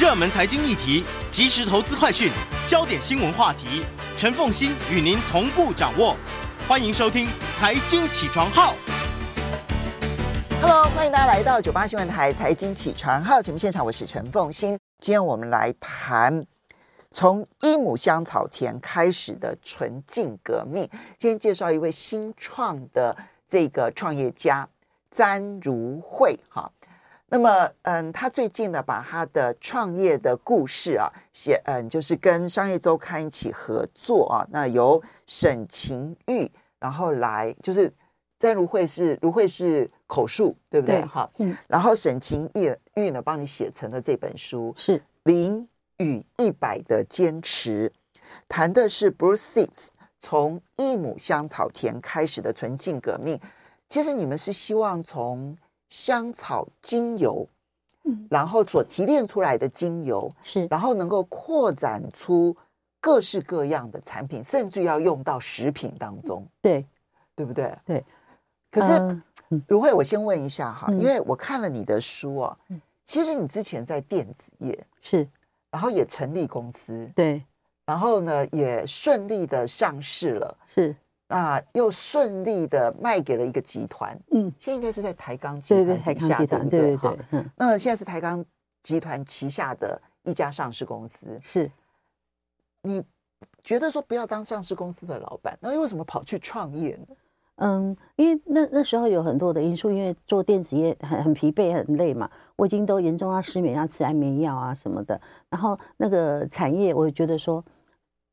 热门财经议题、即时投资快讯、焦点新闻话题，陈凤欣与您同步掌握。欢迎收听《财经起床号》。Hello，欢迎大家来到九八新闻台《财经起床号》节目现场，我是陈凤欣。今天我们来谈。从一亩香草田开始的纯净革命。今天介绍一位新创的这个创业家詹如慧哈。那么，嗯，他最近呢，把他的创业的故事啊写，嗯，就是跟商业周刊一起合作啊。那由沈晴玉，然后来就是詹如慧是如慧是口述，对不对？好，嗯。然后沈晴玉玉呢，帮你写成了这本书，是零。与一百的坚持，谈的是 Bruce Sips 从一亩香草田开始的纯净革命。其实你们是希望从香草精油，嗯，然后所提炼出来的精油是，然后能够扩展出各式各样的产品，甚至要用到食品当中，对，对不对？对。可是，嗯、如慧，我先问一下哈，因为我看了你的书啊，其实你之前在电子业是。然后也成立公司，对，然后呢也顺利的上市了，是，那又顺利的卖给了一个集团，嗯，现在应该是在台钢集团底下，对对，台钢集团，对对对，嗯，那现在是台钢集团旗下的一家上市公司，是，你觉得说不要当上市公司的老板，那为什么跑去创业呢？嗯，因为那那时候有很多的因素，因为做电子业很很疲惫很累嘛，我已经都严重要失眠，要吃安眠药啊什么的。然后那个产业，我觉得说，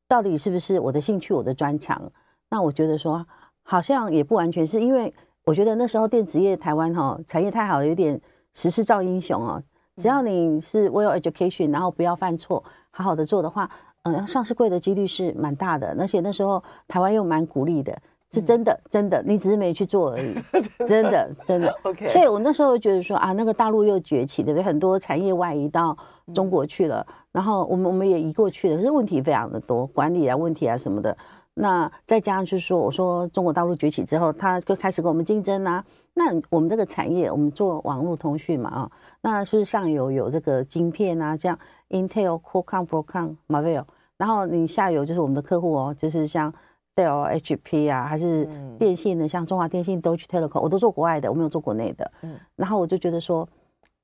到底是不是我的兴趣，我的专长？那我觉得说，好像也不完全是，因为我觉得那时候电子业台湾哈产业太好了，有点时势造英雄哦。只要你是 well education，然后不要犯错，好好的做的话，嗯，上市柜的几率是蛮大的。而且那时候台湾又蛮鼓励的。是真的，真的，你只是没去做而已。真的，真的。OK。所以我那时候觉得说啊，那个大陆又崛起，对不对？很多产业外移到中国去了，然后我们我们也移过去了，可是问题非常的多，管理啊问题啊什么的。那再加上就是说，我说中国大陆崛起之后，他就开始跟我们竞争啊。那我们这个产业，我们做网络通讯嘛啊，那是上游有这个晶片啊，像 Intel、Qualcomm、Broadcom、Marvell，然后你下游就是我们的客户哦，就是像。Dell、HP 啊，还是电信的，像中华电信、Deutsche Telekom，我都做国外的，我没有做国内的。嗯，然后我就觉得说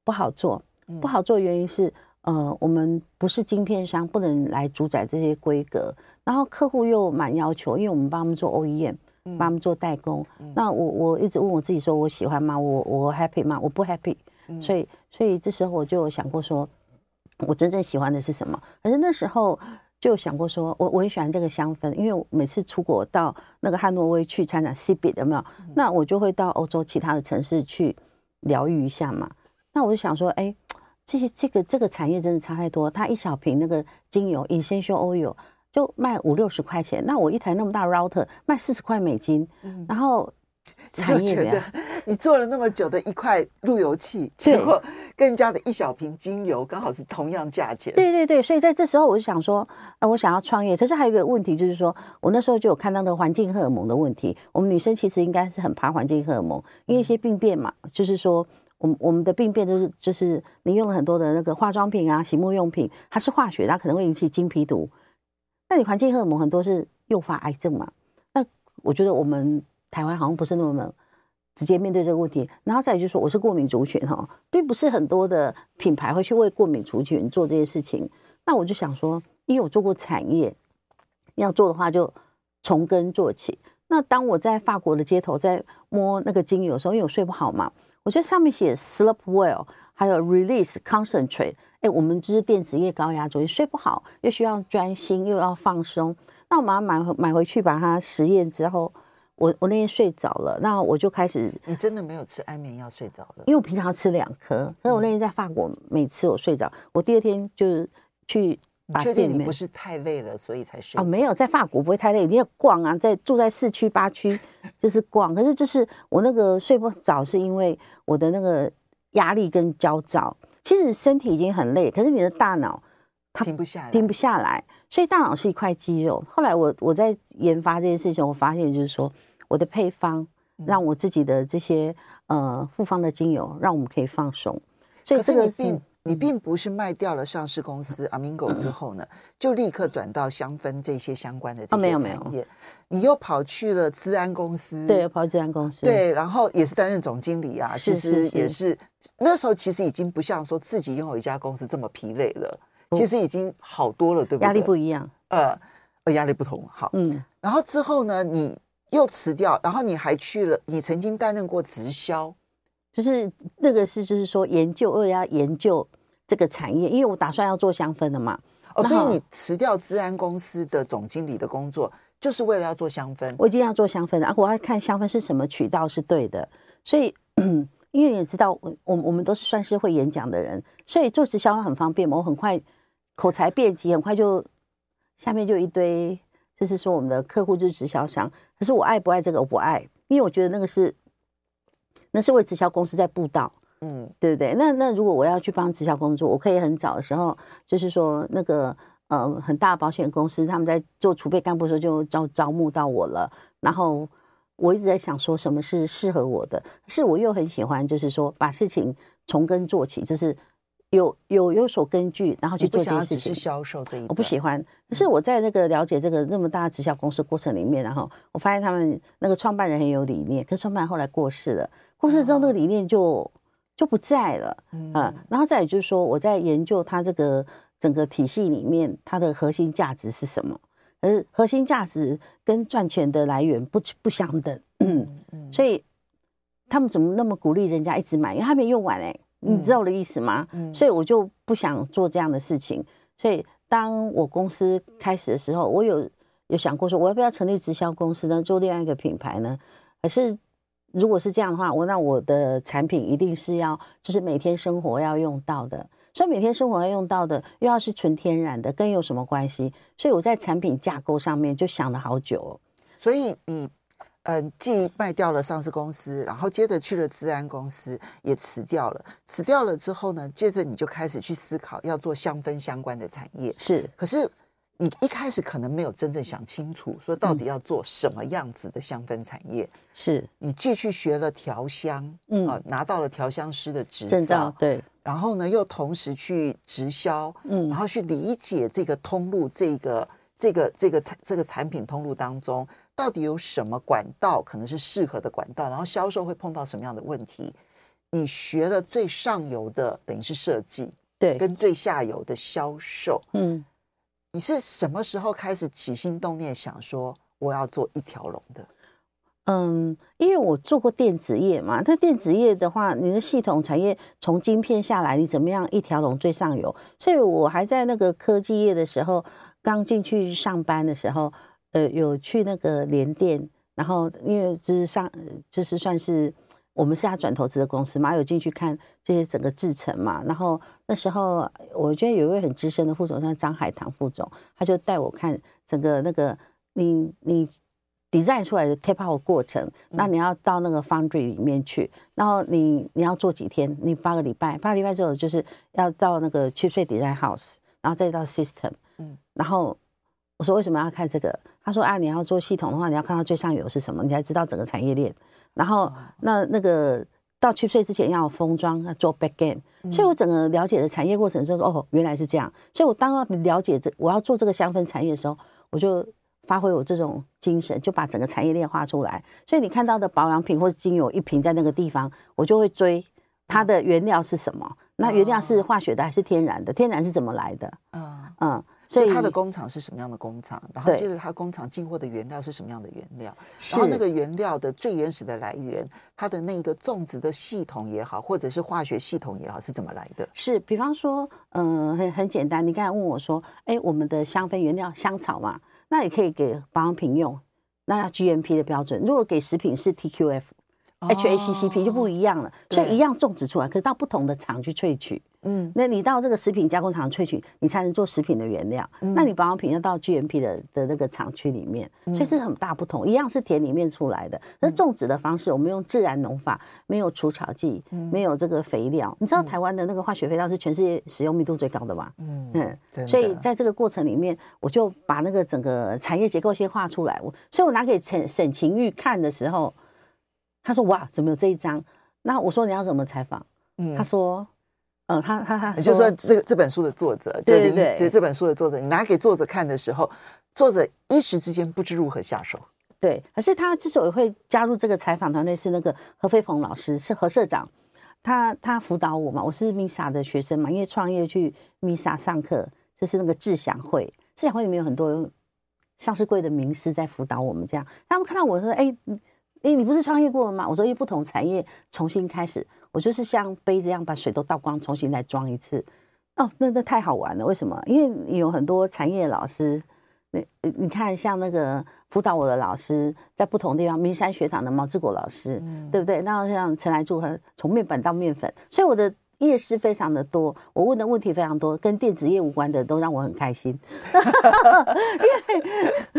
不好做，不好做原因是，呃，我们不是晶片商，不能来主宰这些规格。然后客户又蛮要求，因为我们帮他们做 OEM，帮他们做代工。那我我一直问我自己说，我喜欢吗？我我 happy 吗？我不 happy。所以所以这时候我就想过说，我真正喜欢的是什么？可是那时候。就想过说，我我很喜欢这个香氛，因为我每次出国到那个汉诺威去参展 CeBIT 有没有？那我就会到欧洲其他的城市去疗愈一下嘛。那我就想说，哎，这些这个这个产业真的差太多。它一小瓶那个精油 Essential Oil 就卖五六十块钱，那我一台那么大 Router 卖四十块美金，然后。就觉得你做了那么久的一块路由器，结果跟人家的一小瓶精油刚好是同样价钱。对对对，所以在这时候我就想说，呃，我想要创业。可是还有一个问题就是说，我那时候就有看到那个环境荷尔蒙的问题。我们女生其实应该是很怕环境荷尔蒙，因为一些病变嘛，就是说，我们我们的病变都是就是你用了很多的那个化妆品啊、洗沐用品，它是化学，它可能会引起经皮毒。那你环境荷尔蒙很多是诱发癌症嘛？那我觉得我们。台湾好像不是那么直接面对这个问题，然后再就是说，我是过敏族群哈，并不是很多的品牌会去为过敏族群做这些事情。那我就想说，因为我做过产业，要做的话就从根做起。那当我在法国的街头在摸那个精油的时候，因为我睡不好嘛，我觉得上面写 sleep well，还有 release concentrate，哎，我们就是电子业高压中，睡不好又需要专心又要放松，那我马上买回买回去把它实验之后。我我那天睡着了，那我就开始。你真的没有吃安眠药睡着了？因为我平常吃两颗，可是我那天在法国，每次我睡着，我第二天就是去确定你不是太累了，所以才睡？哦，没有，在法国不会太累，你要逛啊，在住在市区八区就是逛。可是就是我那个睡不着，是因为我的那个压力跟焦躁。其实身体已经很累，可是你的大脑它停不下来，停不下来。所以大脑是一块肌肉。后来我我在研发这件事情，我发现就是说。我的配方让我自己的这些呃复方的精油，让我们可以放松。所以这个你并你并不是卖掉了上市公司 Amingo 之后呢，就立刻转到香氛这些相关的这些产业。没有没有，你又跑去了资安公司，对，跑资安公司，对，然后也是担任总经理啊。其实也是那时候，其实已经不像说自己拥有一家公司这么疲累了。其实已经好多了，对不对？压力不一样，呃，呃，压力不同。好，嗯，然后之后呢，你。又辞掉，然后你还去了，你曾经担任过直销，就是那个是就是说研究，又要研究这个产业，因为我打算要做香氛的嘛。哦，所以你辞掉资安公司的总经理的工作，就是为了要做香氛。我已经要做香氛的，啊，我要看香氛是什么渠道是对的。所以，因为你知道，我我我们都是算是会演讲的人，所以做直销很方便嘛。我很快口才辩捷，很快就下面就一堆。就是说，我们的客户就是直销商，可是我爱不爱这个？我不爱，因为我觉得那个是，那是为直销公司在布道，嗯，对不对？那那如果我要去帮直销工作，我可以很早的时候，就是说那个呃很大的保险公司他们在做储备干部的时候就招招募到我了，然后我一直在想说什么是适合我的，可是我又很喜欢，就是说把事情从根做起，就是。有有有所根据，然后去做这件事情。只是销售这一，我不喜欢。可是我在那个了解这个那么大的直销公司过程里面，然后我发现他们那个创办人很有理念，可是创办人后来过世了，过世之后那个理念就就不在了。嗯，然后再也就是说，我在研究它这个整个体系里面，它的核心价值是什么？而核心价值跟赚钱的来源不不相等。嗯嗯，所以他们怎么那么鼓励人家一直买？因为他没用完哎、欸。你知道我的意思吗？嗯，所以我就不想做这样的事情。所以当我公司开始的时候，我有有想过说，我要不要成立直销公司呢？做另外一个品牌呢？可是如果是这样的话，我那我的产品一定是要就是每天生活要用到的。所以每天生活要用到的，又要是纯天然的，跟有什么关系？所以我在产品架构上面就想了好久。所以你。嗯，既卖掉了上市公司，然后接着去了资安公司，也辞掉了。辞掉了之后呢，接着你就开始去思考要做香氛相关的产业。是，可是你一开始可能没有真正想清楚，说到底要做什么样子的香氛产业。是，你继续学了调香，嗯，啊，拿到了调香师的执照，对。然后呢，又同时去直销，嗯，然后去理解这个通路，这个这个这个这个产品通路当中。到底有什么管道可能是适合的管道？然后销售会碰到什么样的问题？你学了最上游的，等于是设计，对，跟最下游的销售，嗯，你是什么时候开始起心动念想说我要做一条龙的？嗯，因为我做过电子业嘛，那电子业的话，你的系统产业从晶片下来，你怎么样一条龙最上游？所以我还在那个科技业的时候，刚进去上班的时候。呃，有去那个联电，然后因为就是上，就是算是我们是他转投资的公司嘛，有进去看这些整个制程嘛。然后那时候我觉得有一位很资深的副总，像张海棠副总，他就带我看整个那个你你 design 出来的 tape out 过程，那你要到那个 foundry 里面去，然后你你要做几天？你八个礼拜，八个礼拜之后就是要到那个 chipset design house，然后再到 system，嗯，然后。我说为什么要看这个？他说啊，你要做系统的话，你要看到最上游是什么，你才知道整个产业链。然后那那个到 chipset 之前要封装，要做 back end。所以我整个了解的产业过程之后，哦，原来是这样。所以我当要了解这我要做这个香氛产业的时候，我就发挥我这种精神，就把整个产业链画出来。所以你看到的保养品或者精油一瓶在那个地方，我就会追它的原料是什么。那原料是化学的还是天然的？天然是怎么来的？嗯嗯。所以它的工厂是什么样的工厂？然后接着它工厂进货的原料是什么样的原料？然后那个原料的最原始的来源，它的那个种植的系统也好，或者是化学系统也好，是怎么来的？是，比方说，嗯、呃，很很简单，你刚才问我说，哎，我们的香氛原料香草嘛，那也可以给保养品用，那要 GMP 的标准。如果给食品是 TQF、哦、HACCP 就不一样了，所以一样种植出来，可是到不同的厂去萃取。嗯，那你到这个食品加工厂萃取，你才能做食品的原料。嗯、那你保养品要到 GMP 的的那个厂区里面，所以是很大不同。一样是田里面出来的，那种植的方式，我们用自然农法，没有除草剂，没有这个肥料。你知道台湾的那个化学肥料是全世界使用密度最高的吗？嗯嗯，所以在这个过程里面，我就把那个整个产业结构先画出来。我，所以我拿给沈沈晴玉看的时候，他说：“哇，怎么有这一张？”那我说：“你要怎么采访？”嗯，他说。嗯，他他他，就是说这个这本书的作者，对对对，这这本书的作者，你拿给作者看的时候，作者一时之间不知如何下手。对，可是他之所以会加入这个采访团队，是那个何飞鹏老师，是何社长，他他辅导我嘛，我是 MISA 的学生嘛，因为创业去 MISA 上课，这是那个智享会，智享会里面有很多上市柜的名师在辅导我们，这样他们看到我说，哎。哎，你不是创业过了吗？我说，因为不同产业重新开始，我就是像杯子一样把水都倒光，重新再装一次。哦，那那太好玩了。为什么？因为有很多产业老师，你你看，像那个辅导我的老师，在不同地方，名山学堂的毛志国老师，嗯、对不对？那像陈来柱，和从面板到面粉，所以我的业师非常的多，我问的问题非常多，跟电子业无关的都让我很开心。因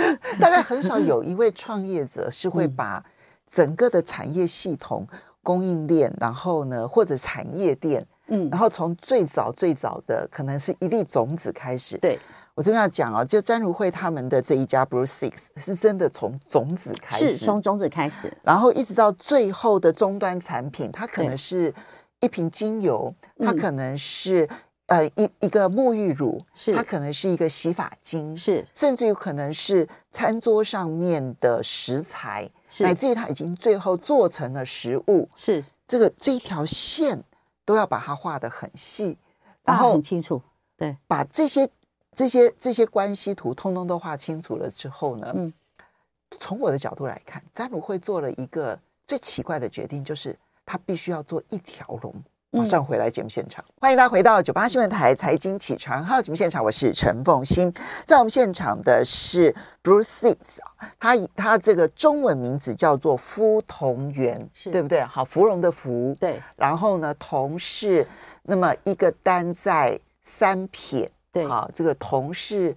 为大概很少有一位创业者是会把、嗯。整个的产业系统、供应链，然后呢，或者产业链，嗯，然后从最早最早的可能是一粒种子开始。对，我这边要讲哦，就詹如慧他们的这一家 Brew Six 是真的从种子开始，是从种子开始，然后一直到最后的终端产品，它可能是一瓶精油，它可能是。呃，一一个沐浴乳，是它可能是一个洗发精，是甚至有可能是餐桌上面的食材，是乃至于它已经最后做成了食物，是这个这一条线都要把它画得很细，然后很清楚，对，把这些这些这些关系图通通都画清楚了之后呢，嗯，从我的角度来看，詹姆会做了一个最奇怪的决定，就是他必须要做一条龙。马上回来节目现场，欢迎大家回到九八新闻台财经起床号节目现场，我是陈凤欣。在我们现场的是 Six，啊，他他这个中文名字叫做麸童园，是对不对？好，芙蓉的芙，对。然后呢，同是那么一个单在三撇，对。好，这个同是。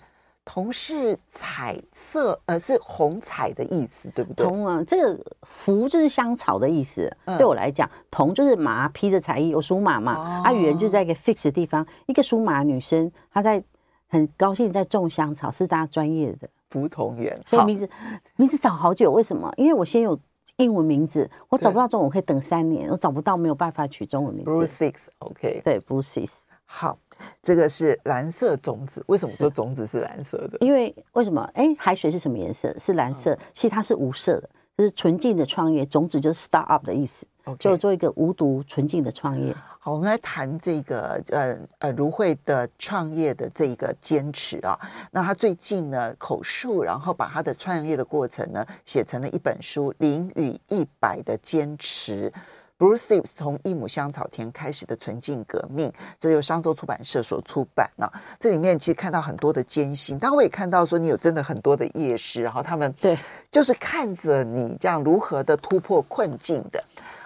童是彩色，呃，是红彩的意思，对不对？铜啊，这个福就是香草的意思。嗯、对我来讲，铜就是马披着彩衣，有属马嘛。哦、啊，圆就在一个 fix 的地方，一个属马女生，她在很高兴在种香草，是大家专业的麸童园。所以名字名字找好久，为什么？因为我先有英文名字，我找不到中文，我可以等三年，我找不到没有办法取中文名字。Brew Six，OK，对，Brew Six。好，这个是蓝色种子。为什么说种子是蓝色的？因为为什么？哎，海水是什么颜色？是蓝色。其实它是无色的，就是纯净的创业。种子就是 start up 的意思.就做一个无毒纯净的创业。好，我们来谈这个呃呃如慧的创业的这个坚持啊。那他最近呢口述，然后把他的创业的过程呢写成了一本书《零与一百的坚持》。Six 从一亩香草田开始的纯净革命，这由商周出版社所出版啊。这里面其实看到很多的艰辛，但我也看到说你有真的很多的业师，然后他们对，就是看着你这样如何的突破困境的。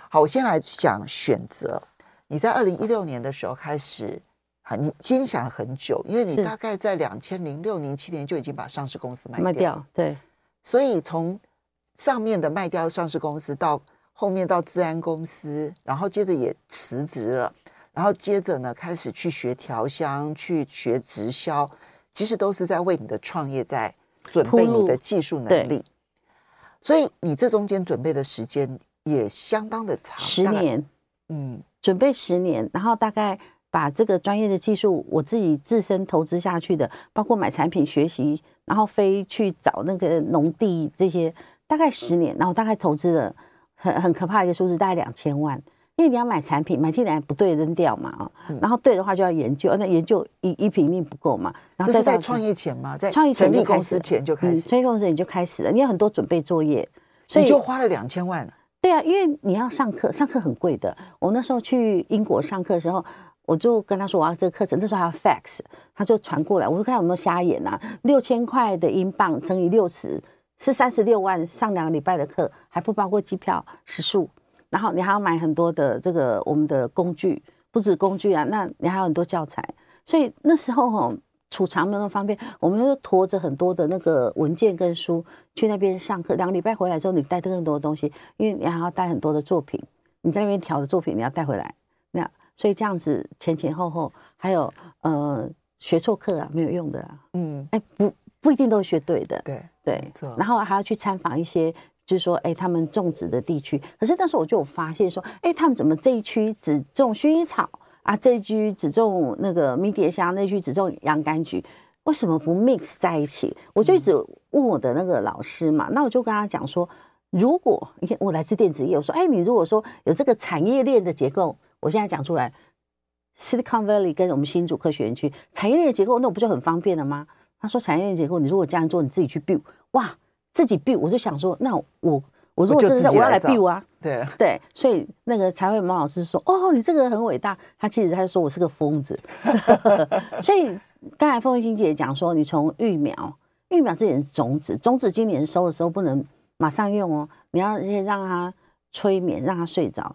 好，我先来讲选择。你在二零一六年的时候开始啊，你其实想了很久，因为你大概在两千零六年、七年就已经把上市公司卖掉，卖掉，对。所以从上面的卖掉上市公司到后面到治安公司，然后接着也辞职了，然后接着呢开始去学调香，去学直销，其实都是在为你的创业在准备你的技术能力。所以你这中间准备的时间也相当的长，十年，嗯，准备十年，然后大概把这个专业的技术我自己自身投资下去的，包括买产品学习，然后飞去找那个农地这些，大概十年，然后大概投资了。很很可怕的一个数字，大概两千万，因为你要买产品，买进来不对扔掉嘛啊，然后对的话就要研究，那研究一一瓶一定不够嘛。然后这是在创业前吗？在创业成立公司前就开始，创业公司你就开始了，你有很多准备作业，所以你就花了两千万。对啊，因为你要上课，上课很贵的。我那时候去英国上课的时候，我就跟他说我要这个课程，那时候还要 fax，他就传过来，我就看有没有瞎眼啊。六千块的英镑乘以六十，是三十六万，上两个礼拜的课，还不包括机票、食宿。然后你还要买很多的这个我们的工具，不止工具啊，那你还有很多教材，所以那时候哈储藏没有那么方便，我们又驮着很多的那个文件跟书去那边上课。两个礼拜回来之后，你带更多的东西，因为你还要带很多的作品，你在那边调的作品你要带回来，那所以这样子前前后后还有呃学错课啊，没有用的啊，嗯，哎不不一定都学对的，对对，然后还要去参访一些。就是说，哎，他们种植的地区，可是那时候我就有发现说，哎，他们怎么这一区只种薰衣草啊，这一区只种那个迷迭香，那区只种洋甘菊，为什么不 mix 在一起？我就一直问我的那个老师嘛，那我就跟他讲说，如果你看我来自电子业，我说，哎，你如果说有这个产业链的结构，我现在讲出来，Silicon Valley 跟我们新竹科学园区产业链的结构，那我不就很方便了吗？他说，产业链结构，你如果这样做，你自己去 build，哇！自己 build，我就想说，那我我如果真的我要来 build 啊，对对，所以那个才会毛老师说，哦，你这个很伟大。他其实他说我是个疯子，所以刚才凤馨姐讲说，你从育苗，育苗这点种子，种子今年收的时候不能马上用哦，你要先让它催眠，让它睡着，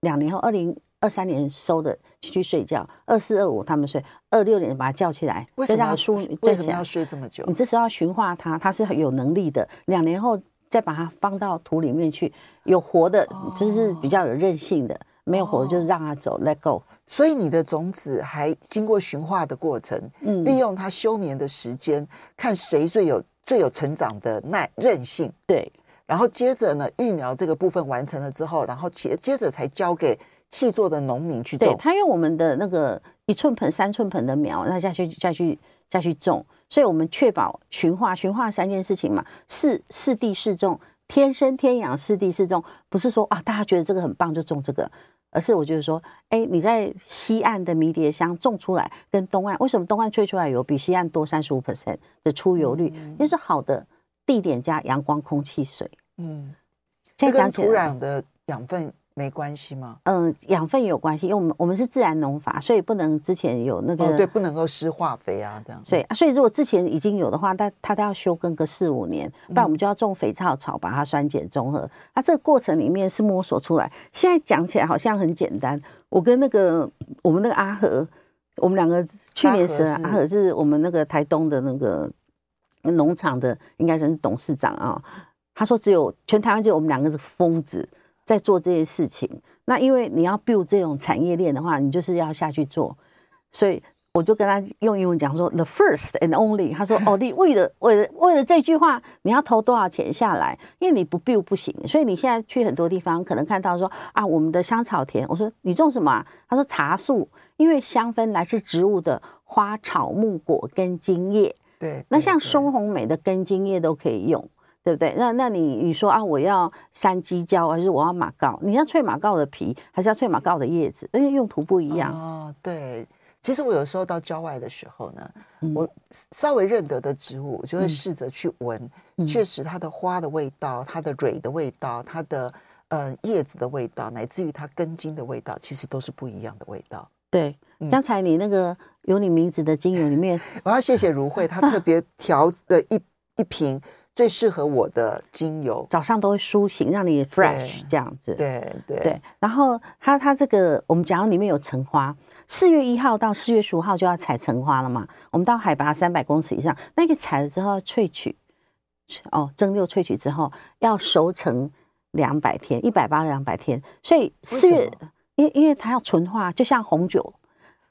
两年后二零。二三年收的去去睡觉，二四二五他们睡，二六年把他叫起来，为什么要睡？为什么要睡这么久？你这时候要驯化它，它是有能力的。两年后再把它放到土里面去，有活的，就是比较有韧性的；哦、没有活的，就是让它走、哦、，let go。所以你的种子还经过驯化的过程，嗯，利用它休眠的时间，看谁最有最有成长的耐韧性。对，然后接着呢，育苗这个部分完成了之后，然后接接着才交给。契作的农民去种，对，他用我们的那个一寸盆、三寸盆的苗，那下去、下去、下去种，所以我们确保循化，循化三件事情嘛，适适地适种，天生天养，适地适种，不是说啊，大家觉得这个很棒就种这个，而是我觉得说，哎，你在西岸的迷迭香种出来，跟东岸为什么东岸萃出来油比西岸多三十五 percent 的出油率？因为是好的地点加阳光、空气、水，嗯，这跟土壤的养分。没关系吗？嗯，养分也有关系，因为我们我们是自然农法，所以不能之前有那个、哦、对，不能够施化肥啊，这样。所以啊，所以如果之前已经有的话，它它都要休耕个四五年，不然我们就要种肥皂草，把它酸碱中和。啊、这个过程里面是摸索出来，现在讲起来好像很简单。我跟那个我们那个阿和，我们两个去年时阿和，阿和是我们那个台东的那个农场的，应该算是董事长啊。他说只有全台湾只有我们两个是疯子。在做这些事情，那因为你要 build 这种产业链的话，你就是要下去做，所以我就跟他用英文讲说 the first and only。他说 哦，你为了为了为了这句话，你要投多少钱下来？因为你不 build 不行。所以你现在去很多地方，可能看到说啊，我们的香草田。我说你种什么啊？他说茶树，因为香氛来自植物的花草木果跟茎叶。对，那像松红梅的根茎叶都可以用。对不对？那那你你说啊，我要山鸡椒还是我要马告？你要脆马告的皮，还是要脆马告的叶子？而且用途不一样。哦，对。其实我有时候到郊外的时候呢，嗯、我稍微认得的植物，我就会试着去闻。嗯、确实，它的花的味道、它的蕊的味道、它的呃叶子的味道，乃至于它根茎的味道，其实都是不一样的味道。对，嗯、刚才你那个有你名字的精油里面，我要谢谢如慧，她特别调的一一瓶。最适合我的精油，早上都会苏醒，让你 fresh 这样子。对对对。然后它它这个，我们讲到里面有橙花，四月一号到四月十五号就要采橙花了嘛。我们到海拔三百公尺以上，那个采了之后要萃取，哦，蒸馏萃取之后要熟成两百天，一百八两百天。所以四月，因因为它要纯化，就像红酒。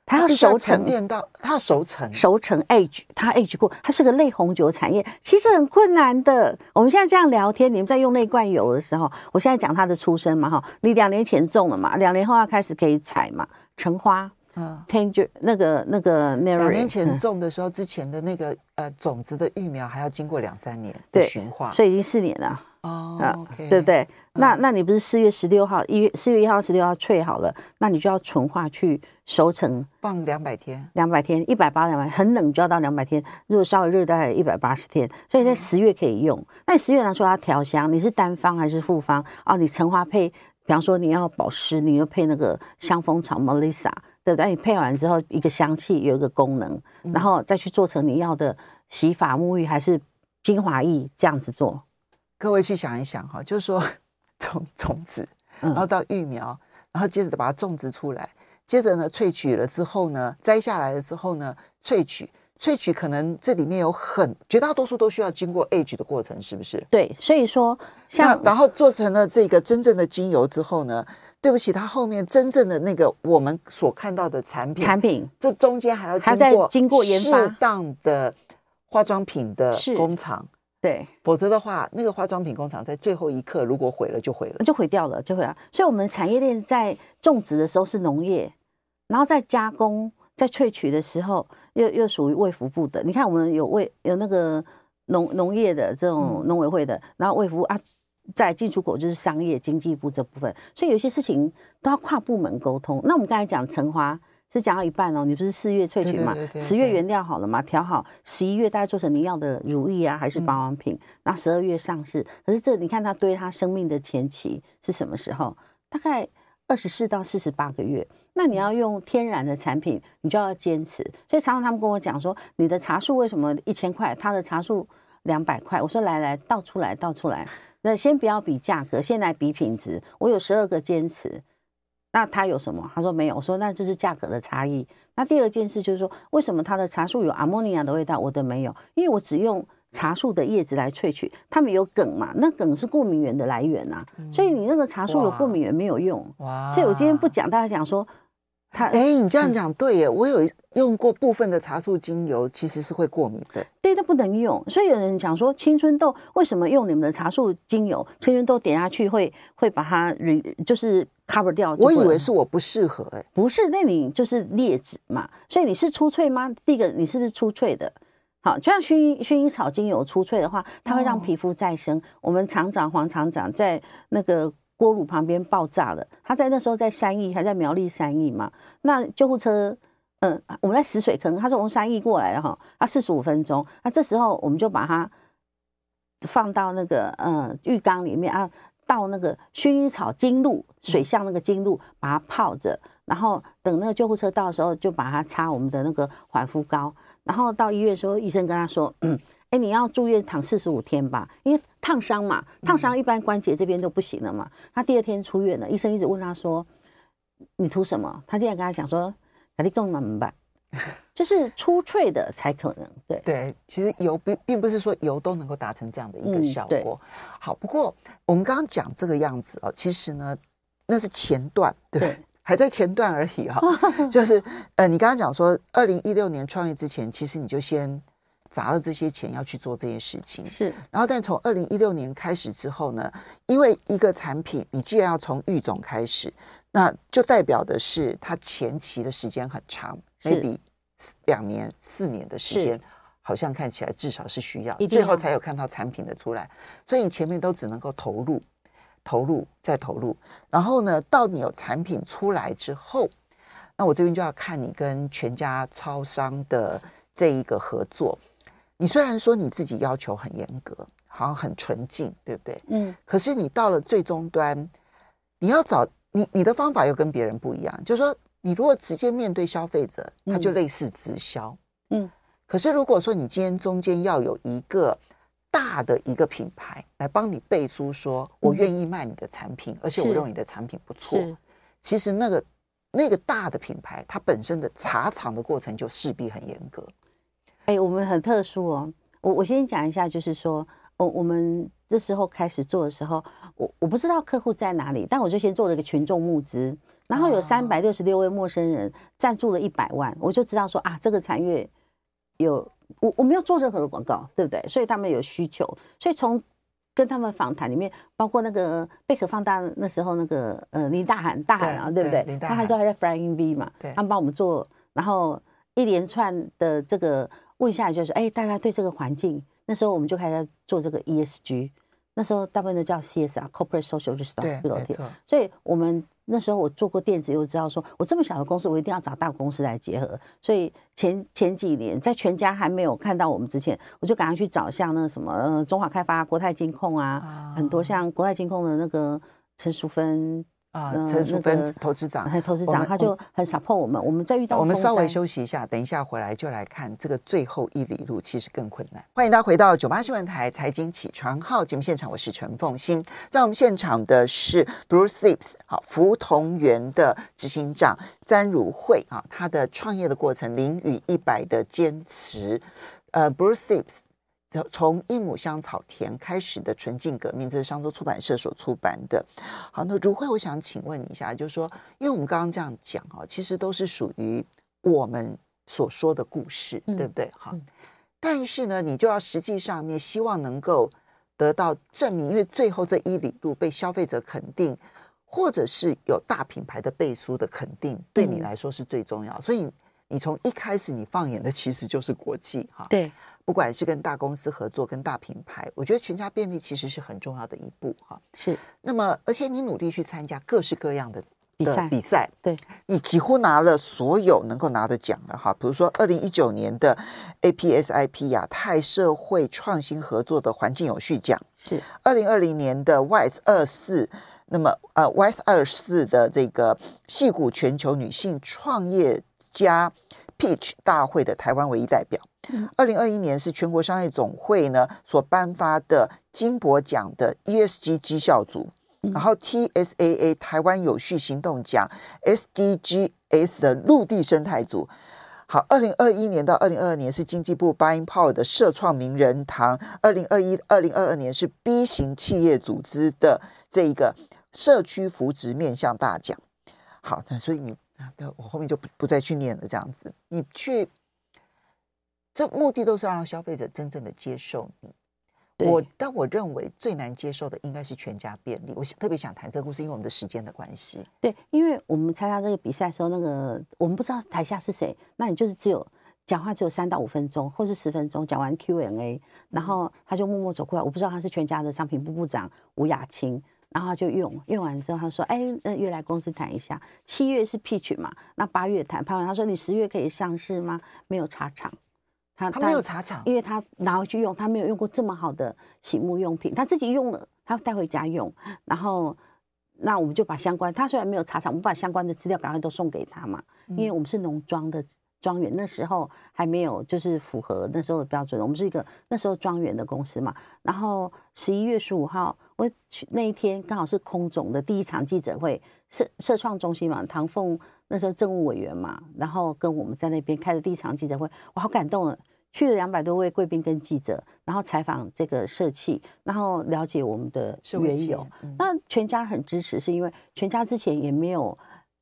它要熟成，到它要熟成，熟成 age，它 age 过，它是个类红酒产业，其实很困难的。我们现在这样聊天，你们在用那罐油的时候，我现在讲它的出身嘛，哈，你两年前种了嘛，两年后要开始可以采嘛，橙花，嗯，Tanger 那个那个两年前种的时候，之前的那个呃种子的育苗还要经过两三年的循化，所以已经四年了。哦、对不对？嗯、那那你不是四月十六号一月四月一号十六号萃好了，那你就要纯化去熟成，放两百天，两百天，一百八两百，很冷就要到两百天，如果稍微热大概一百八十天，所以在十月可以用。嗯、那你十月拿出来调香，你是单方还是复方？哦，你橙花配，比方说你要保湿，你就配那个香蜂草 Melissa，对不对？你配完之后，一个香气有一个功能，然后再去做成你要的洗发沐浴还是精华液这样子做。各位去想一想哈，就是说 从种子，然后到育苗，然后接着把它种植出来，接着呢萃取了之后呢，摘下来了之后呢萃取，萃取可能这里面有很绝大多数都需要经过 age 的过程，是不是？对，所以说像然后做成了这个真正的精油之后呢，对不起，它后面真正的那个我们所看到的产品，产品这中间还要经过经过研发适当的化妆品的工厂。对，否则的话，那个化妆品工厂在最后一刻如果毁了，就毁了，就毁掉了，就毁了。所以，我们产业链在种植的时候是农业，然后在加工、在萃取的时候又又属于卫福部的。你看，我们有卫有那个农农业的这种农委会的，嗯、然后卫福啊，在进出口就是商业经济部这部分。所以，有些事情都要跨部门沟通。那我们刚才讲橙花。是讲到一半哦，你不是四月萃取嘛？十月原料好了嘛？调好，十一月大概做成你要的乳液啊，还是保养品？然后十二月上市。可是这你看它对它生命的前期是什么时候？大概二十四到四十八个月。那你要用天然的产品，你就要坚持。所以常常他们跟我讲说，你的茶树为什么一千块，他的茶树两百块？我说来来倒出来倒出来，那先不要比价格，先来比品质。我有十二个坚持。那他有什么？他说没有。我说那就是价格的差异。那第二件事就是说，为什么他的茶树有阿莫尼亚的味道，我的没有？因为我只用茶树的叶子来萃取，他们有梗嘛？那梗是过敏源的来源啊，所以你那个茶树有过敏源没有用。哇！所以我今天不讲，大家讲说。哎，你这样讲对耶！我有用过部分的茶树精油，其实是会过敏的。对，它不能用。所以有人讲说，青春痘为什么用你们的茶树精油？青春痘点下去会会把它就是 cover 掉。我以为是我不适合，哎，不是，那你就是劣质嘛。所以你是出萃吗？第一个，你是不是出萃的？好，就像薰衣薰衣草精油出萃的话，它会让皮肤再生。哦、我们厂长黄厂长在那个。锅炉旁边爆炸了，他在那时候在三义，还在苗栗三义嘛。那救护车，嗯，我们在死水坑，他从三义过来的哈，他四十五分钟。那这时候我们就把它放到那个嗯浴缸里面啊，倒那个薰衣草精露，水象那个精露，把它泡着，然后等那个救护车到的时候，就把它擦我们的那个缓肤膏。然后到医院的时候，医生跟他说，嗯。哎，你要住院躺四十五天吧，因为烫伤嘛，烫伤一般关节这边都不行了嘛。他第二天出院了，医生一直问他说：“你涂什么？”他竟然跟他讲说：“哪里更难办？这是出萃的才可能。”对对，其实油并并不是说油都能够达成这样的一个效果。嗯、好，不过我们刚刚讲这个样子哦，其实呢，那是前段，对，对还在前段而已哈、哦。就是呃，你刚刚讲说，二零一六年创业之前，其实你就先。砸了这些钱要去做这些事情，是。然后，但从二零一六年开始之后呢，因为一个产品，你既然要从育种开始，那就代表的是它前期的时间很长，maybe 两年、四年的时间，好像看起来至少是需要，最后才有看到产品的出来。所以你前面都只能够投入、投入再投入，然后呢，到你有产品出来之后，那我这边就要看你跟全家超商的这一个合作。你虽然说你自己要求很严格，好像很纯净，对不对？嗯。可是你到了最终端，你要找你你的方法又跟别人不一样。就是说，你如果直接面对消费者，它就类似直销。嗯。可是如果说你今天中间要有一个大的一个品牌来帮你背书，说我愿意卖你的产品，而且我认为你的产品不错。其实那个那个大的品牌，它本身的查厂的过程就势必很严格。哎、欸，我们很特殊哦。我我先讲一下，就是说，我我们这时候开始做的时候，我我不知道客户在哪里，但我就先做了一个群众募资，然后有三百六十六位陌生人赞助了一百万，我就知道说啊，这个产业有我我没有做任何的广告，对不对？所以他们有需求，所以从跟他们访谈里面，包括那个贝壳放大那时候那个呃林大喊大喊啊，对，不对？对他还说他在 Flying V 嘛，他们帮我们做，然后一连串的这个。问下来就是，哎，大家对这个环境，那时候我们就开始做这个 ESG，那时候大部分都叫 CSR（Corporate Social Responsibility）。所以我们那时候我做过电子，又知道说我这么小的公司，我一定要找大公司来结合。所以前前几年在全家还没有看到我们之前，我就赶快去找像那个什么呃中华开发、国泰金控啊，啊很多像国泰金控的那个陈淑芬。啊，陈淑芬投资长，投资长他就很 support 我们。我们在遇到我们稍微休息一下，等一下回来就来看这个最后一里路，其实更困难。欢迎大家回到九八新闻台财经起床号节目现场，我是陈凤欣。在我们现场的是 Bruce Sips 好福同源的执行长詹如慧啊，他的创业的过程零与一百的坚持。呃，Bruce Sips。从一亩香草田开始的纯净革命，这是商周出版社所出版的。好，那如慧，我想请问你一下，就是说，因为我们刚刚这样讲啊，其实都是属于我们所说的故事，嗯、对不对？好，但是呢，你就要实际上面希望能够得到证明，因为最后这一里路被消费者肯定，或者是有大品牌的背书的肯定，对你来说是最重要。嗯、所以。你从一开始你放眼的其实就是国际哈，对，不管是跟大公司合作，跟大品牌，我觉得全家便利其实是很重要的一步哈。是，那么而且你努力去参加各式各样的比赛，比赛，对，你几乎拿了所有能够拿的奖了哈。比如说二零一九年的 APSIP 亚太社会创新合作的环境有序奖，是二零二零年的 WISE 二四，那么呃 WISE 二四的这个矽谷全球女性创业加 Peach 大会的台湾唯一代表。二零二一年是全国商业总会呢所颁发的金博奖的 ESG 绩效组，然后 TSAA 台湾有序行动奖 SDGs 的陆地生态组。好，二零二一年到二零二二年是经济部 Buying Power 的社创名人堂。二零二一、二零二二年是 B 型企业组织的这一个社区扶植面向大奖。好，那所以你。啊，对，我后面就不不再去念了。这样子，你去，这目的都是让消费者真正的接受你。我，但我认为最难接受的应该是全家便利。我特别想谈这个故事，因为我们的时间的关系。对，因为我们参加这个比赛的时候，那个我们不知道台下是谁，那你就是只有讲话只有三到五分钟，或是十分钟，讲完 Q&A，然后他就默默走过来，我不知道他是全家的商品部部长吴雅青。然后他就用用完之后，他说：“哎，那约来公司谈一下。七月是 peach 嘛，那八月谈判完。他说：‘你十月可以上市吗？’没有茶厂，他他没有茶厂，因为他拿回去用，他没有用过这么好的洗沐用品，他自己用了，他带回家用。然后那我们就把相关，他虽然没有茶厂，我们把相关的资料赶快都送给他嘛，因为我们是农庄的。”庄园那时候还没有，就是符合那时候的标准。我们是一个那时候庄园的公司嘛。然后十一月十五号，我去那一天刚好是空总的第一场记者会，社社创中心嘛，唐凤那时候政务委员嘛，然后跟我们在那边开的第一场记者会，我好感动了。去了两百多位贵宾跟记者，然后采访这个社企，然后了解我们的缘由。嗯、那全家很支持，是因为全家之前也没有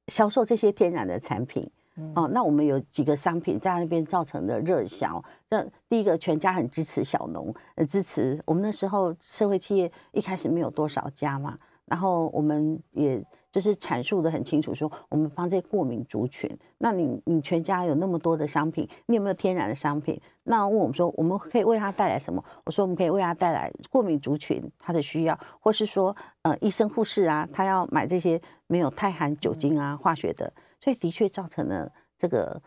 销售这些天然的产品。哦，那我们有几个商品在那边造成的热销。这第一个，全家很支持小农，呃，支持我们那时候社会企业一开始没有多少家嘛，然后我们也就是阐述得很清楚，说我们帮这些过敏族群。那你你全家有那么多的商品，你有没有天然的商品？那问我们说，我们可以为他带来什么？我说我们可以为他带来过敏族群他的需要，或是说呃医生护士啊，他要买这些没有太含酒精啊、化学的。所以的确造成了这个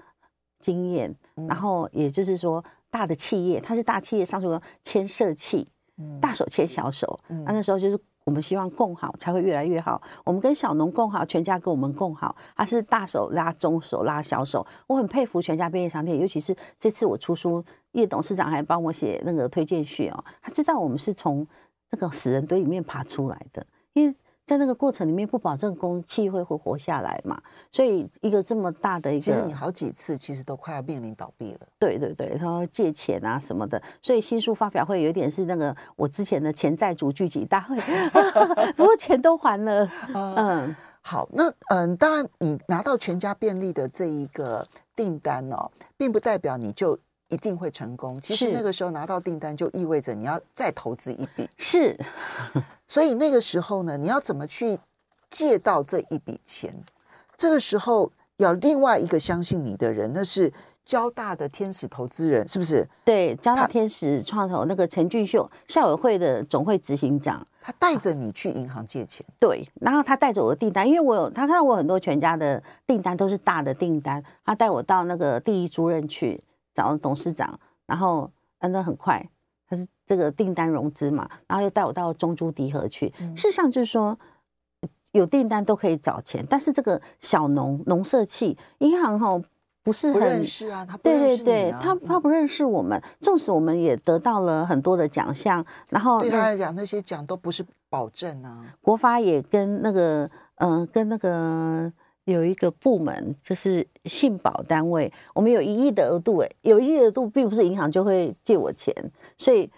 经验，然后也就是说，大的企业它是大企业，上述牵涉企，大手牵小手，那那时候就是我们希望共好才会越来越好。我们跟小农共好，全家跟我们共好，它是大手拉中手拉小手。我很佩服全家便利商店，尤其是这次我出书，叶董事长还帮我写那个推荐序哦，他知道我们是从那个死人堆里面爬出来的，因为。在那个过程里面，不保证公气会会活下来嘛？所以一个这么大的一个，其实你好几次其实都快要面临倒闭了。对对对，他说借钱啊什么的，所以新书发表会有点是那个我之前的潜在组聚集大会，不过钱都还了。嗯，好，那嗯，当然你拿到全家便利的这一个订单哦，并不代表你就一定会成功。其实那个时候拿到订单就意味着你要再投资一笔。是。所以那个时候呢，你要怎么去借到这一笔钱？这个时候要另外一个相信你的人，那是交大的天使投资人，是不是？对，交大天使创投那个陈俊秀，校委会的总会执行长，他带着你去银行借钱。对，然后他带着我的订单，因为我有他看到我很多全家的订单都是大的订单，他带我到那个第一主任去找董事长，然后嗯，那很快，这个订单融资嘛，然后又带我到中珠迪和去。嗯、事实上就是说。有订单都可以找钱，但是这个小农农社企银行哈不是很不认识啊，他不认识、啊、对对对，他他不认识我们，纵使我们也得到了很多的奖项，然后对他来讲那些奖都不是保证啊。国发也跟那个嗯、呃、跟那个有一个部门就是信保单位，我们有一亿的额度诶，有一亿额度并不是银行就会借我钱，所以。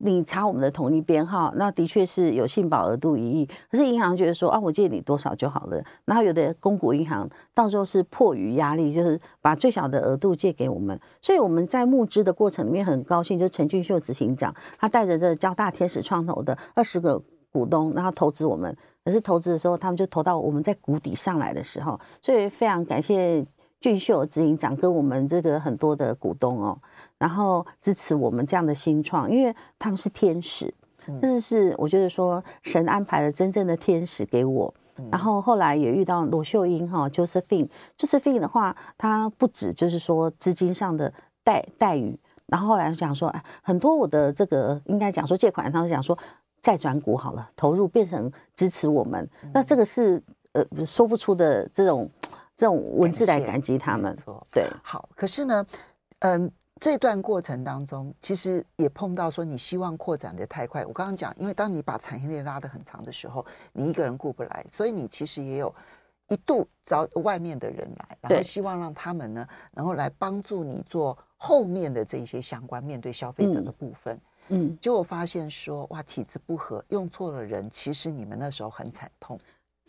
你查我们的统一编号，那的确是有信保额度一亿，可是银行觉得说啊，我借你多少就好了。然后有的公股银行到时候是迫于压力，就是把最小的额度借给我们。所以我们在募资的过程里面很高兴，就陈俊秀执行长他带着这交大天使创投的二十个股东，然后投资我们。可是投资的时候，他们就投到我们在谷底上来的时候，所以非常感谢俊秀执行长跟我们这个很多的股东哦。然后支持我们这样的新创，因为他们是天使，这是我觉得说神安排了真正的天使给我。然后后来也遇到罗秀英哈，Josephine，Josephine 的话，他不止就是说资金上的待待遇，然后后来讲说，很多我的这个应该讲说借款，他们讲说再转股好了，投入变成支持我们，那这个是呃说不出的这种这种文字来感激他们。对，好，可是呢，嗯。这段过程当中，其实也碰到说你希望扩展的太快。我刚刚讲，因为当你把产业链拉得很长的时候，你一个人顾不来，所以你其实也有一度找外面的人来，然后希望让他们呢，能够来帮助你做后面的这些相关面对消费者的部分。嗯，结果发现说，哇，体质不合，用错了人，其实你们那时候很惨痛。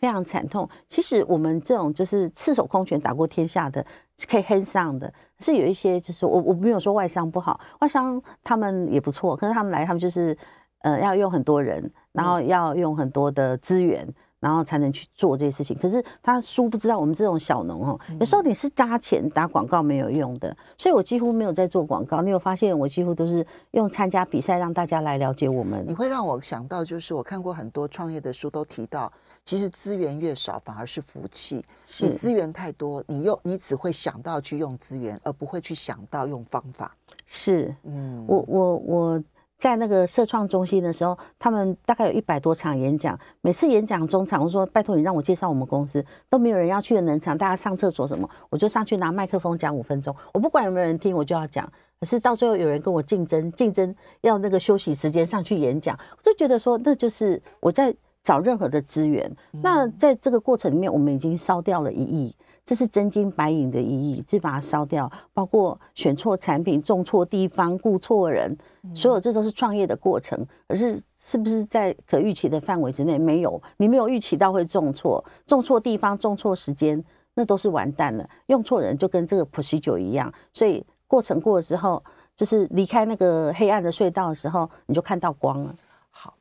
非常惨痛。其实我们这种就是赤手空拳打过天下的，可以 hands on 的，是有一些就是我我没有说外商不好，外商他们也不错，可是他们来他们就是呃要用很多人，然后要用很多的资源。然后才能去做这些事情，可是他殊不知道我们这种小农哦，有时候你是砸钱打广告没有用的，所以我几乎没有在做广告。你有发现我几乎都是用参加比赛让大家来了解我们。你会让我想到，就是我看过很多创业的书都提到，其实资源越少反而是福气。你资源太多，你用你只会想到去用资源，而不会去想到用方法。是，嗯，我我我。在那个社创中心的时候，他们大概有一百多场演讲。每次演讲中场，我说拜托你让我介绍我们公司，都没有人要去的冷场，大家上厕所什么，我就上去拿麦克风讲五分钟。我不管有没有人听，我就要讲。可是到最后有人跟我竞争，竞争要那个休息时间上去演讲，我就觉得说那就是我在找任何的资源。那在这个过程里面，我们已经烧掉了一亿。这是真金白银的意义，就把它烧掉。包括选错产品、种错地方、雇错人，所有这都是创业的过程。可是是不是在可预期的范围之内？没有，你没有预期到会种错，种错地方、种错时间，那都是完蛋了。用错人就跟这个 procedure 一样。所以过程过了之后，就是离开那个黑暗的隧道的时候，你就看到光了。好，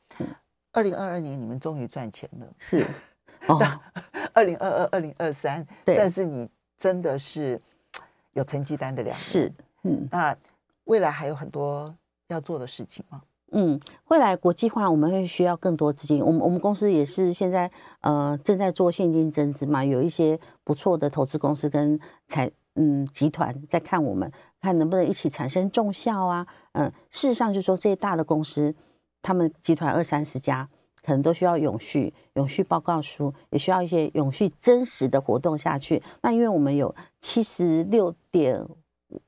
二零二二年你们终于赚钱了，是。哦，二零二二、二零二三，算是你真的是有成绩单的两年。是，嗯，那未来还有很多要做的事情吗？嗯，未来国际化我们会需要更多资金。我们我们公司也是现在呃正在做现金增资嘛，有一些不错的投资公司跟财嗯集团在看我们，看能不能一起产生重效啊。嗯，事实上就是说这些大的公司，他们集团二三十家。可能都需要永续、永续报告书，也需要一些永续真实的活动下去。那因为我们有七十六点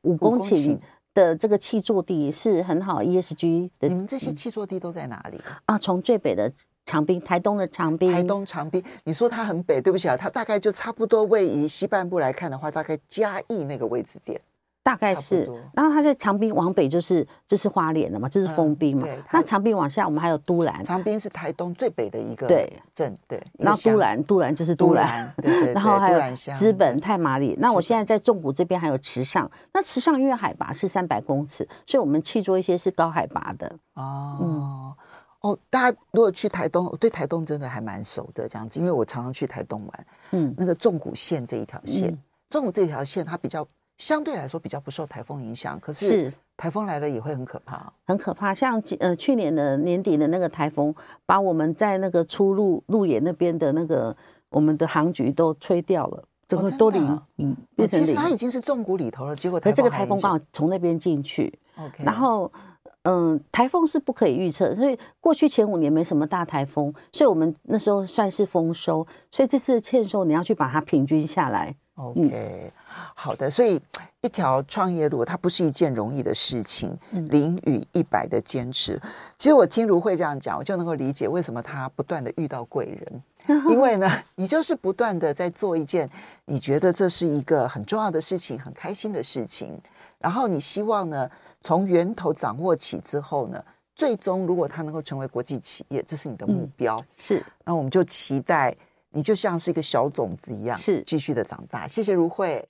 五公顷的这个气座地，是很好 ESG 的。你们这些气座地都在哪里啊？从最北的长滨，台东的长滨，台东长滨。你说它很北，对不起啊，它大概就差不多位于西半部来看的话，大概嘉义那个位置点。大概是，然后它在长滨往北就是就是花莲了嘛，这是丰滨嘛。那长滨往下，我们还有都兰。长滨是台东最北的一个镇，对。然后都兰，都兰就是都兰，然后还有资本、太麻里。那我现在在纵谷这边还有池上，那池上因为海拔是三百公尺，所以我们去做一些是高海拔的。哦，哦，大家如果去台东，我对台东真的还蛮熟的，这样子，因为我常常去台东玩。嗯，那个纵谷线这一条线，纵、嗯、谷这条线它比较相对来说比较不受台风影响，可是，是台风来了也会很可怕，很可怕。像呃去年的年底的那个台风，把我们在那个出入鹿野那边的那个我们的航局都吹掉了。整个都零，哦、嗯，变成零。其实它已经是重谷里头了，结果它这个台风刚好从那边进去。OK，然后，嗯，台风是不可以预测，所以过去前五年没什么大台风，所以我们那时候算是丰收。所以这次欠收，你要去把它平均下来。OK，、嗯、好的。所以一条创业路，它不是一件容易的事情。零与一百的坚持，其实我听如慧这样讲，我就能够理解为什么他不断的遇到贵人。因为呢，你就是不断的在做一件你觉得这是一个很重要的事情、很开心的事情，然后你希望呢，从源头掌握起之后呢，最终如果它能够成为国际企业，这是你的目标。嗯、是，那我们就期待你就像是一个小种子一样，是继续的长大。谢谢如慧。